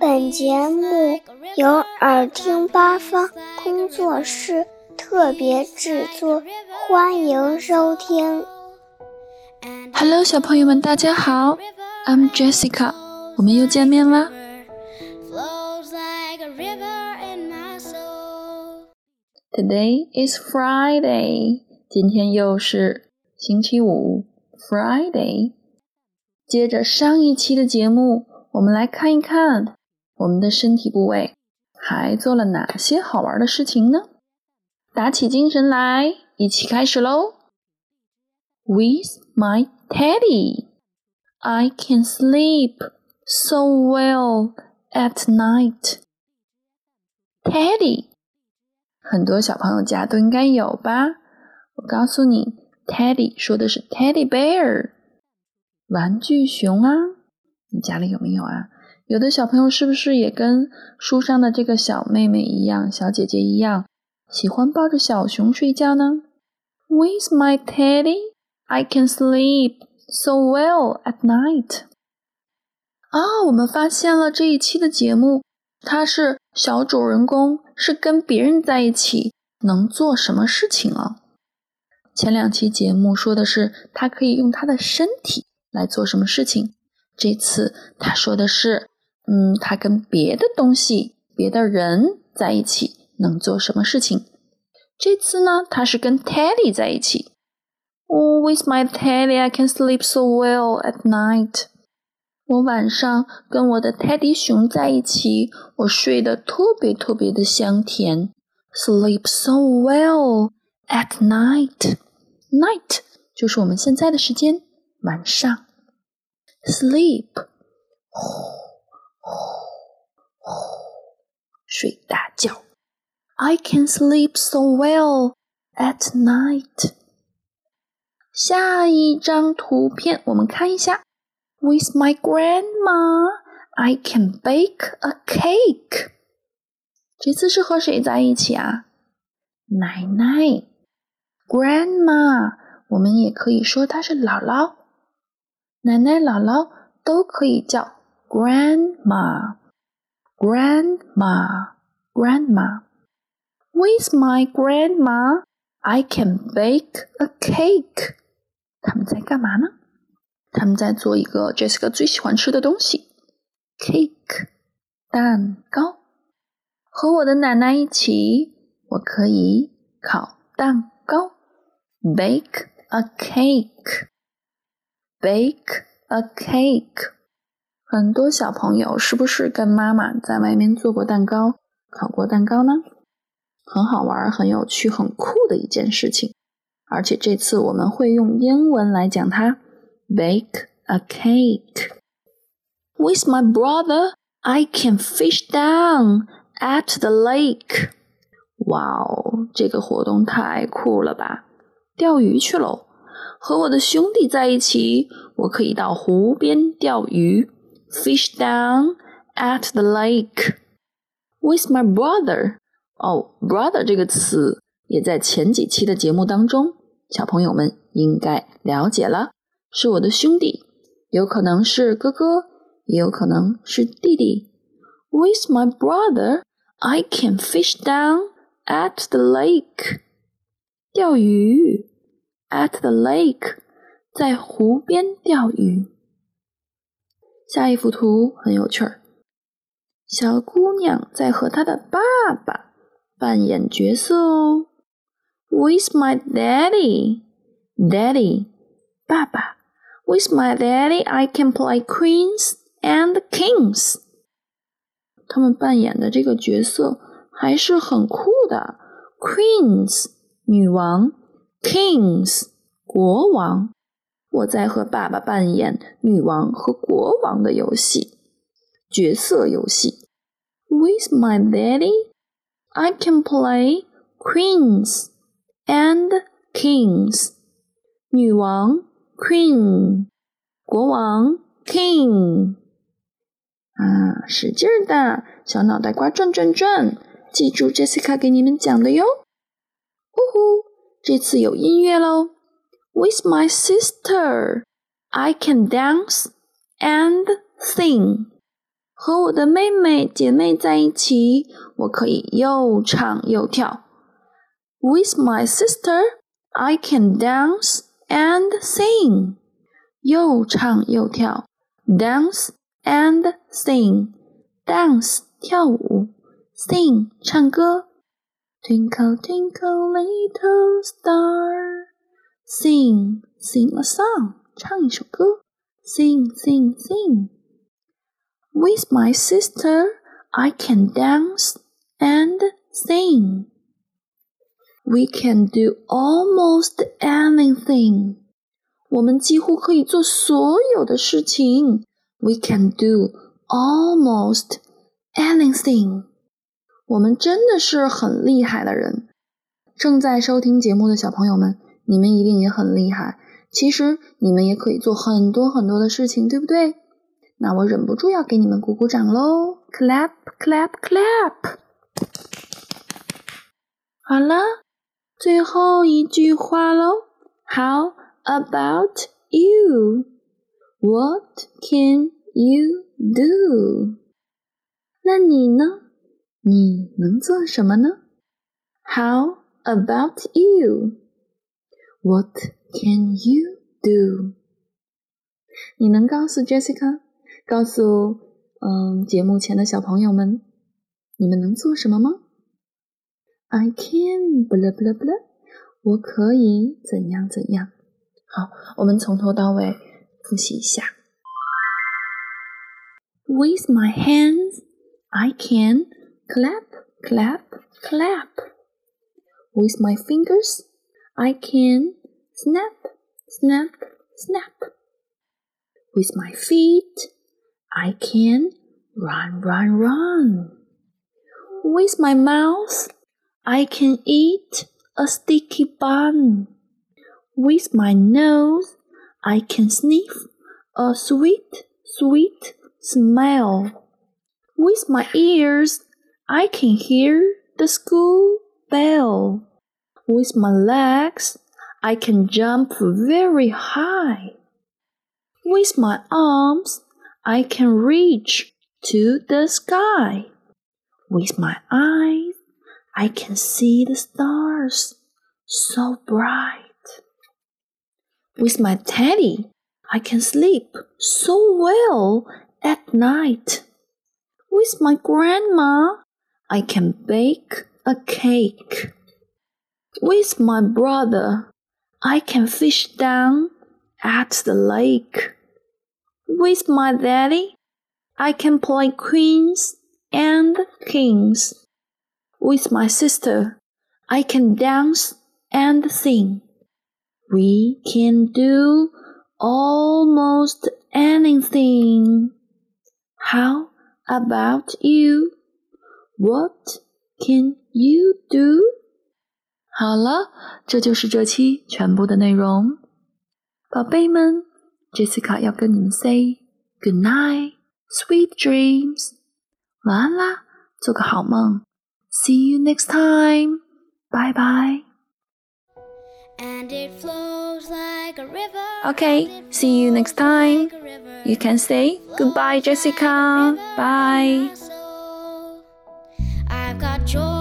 本节目由耳听八方工作室特别制作，欢迎收听。Hello，小朋友们，大家好，I'm Jessica，我们又见面啦。Today is Friday，今天又是星期五，Friday。接着上一期的节目，我们来看一看我们的身体部位还做了哪些好玩的事情呢？打起精神来，一起开始喽！With my teddy, I can sleep so well at night. Teddy。很多小朋友家都应该有吧？我告诉你，Teddy 说的是 Teddy Bear，玩具熊啊。你家里有没有啊？有的小朋友是不是也跟书上的这个小妹妹一样、小姐姐一样，喜欢抱着小熊睡觉呢？With my Teddy, I can sleep so well at night。啊，我们发现了这一期的节目，它是小主人公。是跟别人在一起能做什么事情啊？前两期节目说的是他可以用他的身体来做什么事情，这次他说的是，嗯，他跟别的东西、别的人在一起能做什么事情？这次呢，他是跟 Teddy 在一起。Oh, with my Teddy, I can sleep so well at night. 我晚上跟我的泰迪熊在一起，我睡得特别特别的香甜。Sleep so well at night. Night 就是我们现在的时间，晚上。Sleep，呼呼呼，睡大觉。I can sleep so well at night. 下一张图片，我们看一下。With my grandma, I can bake a cake. 这次是和谁在一起啊？奶奶，grandma，我们也可以说她是姥姥。 奶奶、姥姥都可以叫 grandma。grandma, grandma. With my grandma, I can bake a cake. 他们在干嘛呢？他们在做一个 Jessica 最喜欢吃的东西，cake 蛋糕。和我的奶奶一起，我可以烤蛋糕，bake a cake Bake a cake。很多小朋友是不是跟妈妈在外面做过蛋糕、烤过蛋糕呢？很好玩、很有趣、很酷的一件事情。而且这次我们会用英文来讲它。bake a cake. With my brother, I can fish down at the lake. 哇哦，这个活动太酷了吧！钓鱼去喽！和我的兄弟在一起，我可以到湖边钓鱼。Fish down at the lake. With my brother. 哦，brother 这个词也在前几期的节目当中，小朋友们应该了解了。是我的兄弟，有可能是哥哥，也有可能是弟弟。With my brother, I can fish down at the lake. 钓鱼 ，at the lake，在湖边钓鱼。下一幅图很有趣儿，小姑娘在和她的爸爸扮演角色哦。With my daddy, daddy，爸爸。With my daddy, I can play queens and kings。他们扮演的这个角色还是很酷的，queens 女王 ，kings 国王。我在和爸爸扮演女王和国王的游戏，角色游戏。With my daddy, I can play queens and kings。女王。Queen，国王，King，啊，使劲的，小脑袋瓜转转转，记住 Jessica 给你们讲的哟。呼呼，这次有音乐喽。With my sister, I can dance and sing。 和我的妹妹姐妹在一起，我可以又唱又跳。With my sister, I can dance and sing。又唱又跳，dance and sing。dance 跳舞，sing 唱歌。 Twinkle twinkle little star, sing sing a song，唱一首歌。Sing sing sing。with my sister, I can dance and sing. We can do almost anything. 我们几乎可以做所有的事情。We can do almost anything. 我们真的是很厉害的人。正在收听节目的小朋友们，你们一定也很厉害。其实你们也可以做很多很多的事情，对不对？那我忍不住要给你们鼓鼓掌喽！Clap, clap, clap！好了，最后一句话喽。How about you? What can you do? 那你呢？你能做什么呢？How about you? What can you do? 你能告诉 Jessica？告诉嗯节目前的小朋友们，你们能做什么吗？I can blah blah blah，我可以怎样怎样。好，我们从头到尾复习一下。With my hands, I can clap, clap, clap. With my fingers, I can snap, snap, snap. With my feet, I can run, run, run. With my mouth, I can eat a sticky bun. With my nose, I can sniff a sweet, sweet smell. With my ears, I can hear the school bell. With my legs, I can jump very high. With my arms, I can reach to the sky. With my eyes, I can see the stars so bright. With my teddy, I can sleep so well at night. With my grandma, I can bake a cake. With my brother, I can fish down at the lake. With my daddy, I can play queens and kings. With my sister, I can dance and sing. We can do almost anything. How about you? What can you do? 好了，这就是这期全部的内容，宝贝们。Jessica 要跟你们 say good night, sweet dreams，晚安啦，做个好梦。See you next time，拜拜。Okay, see you next time. You can say goodbye, Jessica. Bye. Joy.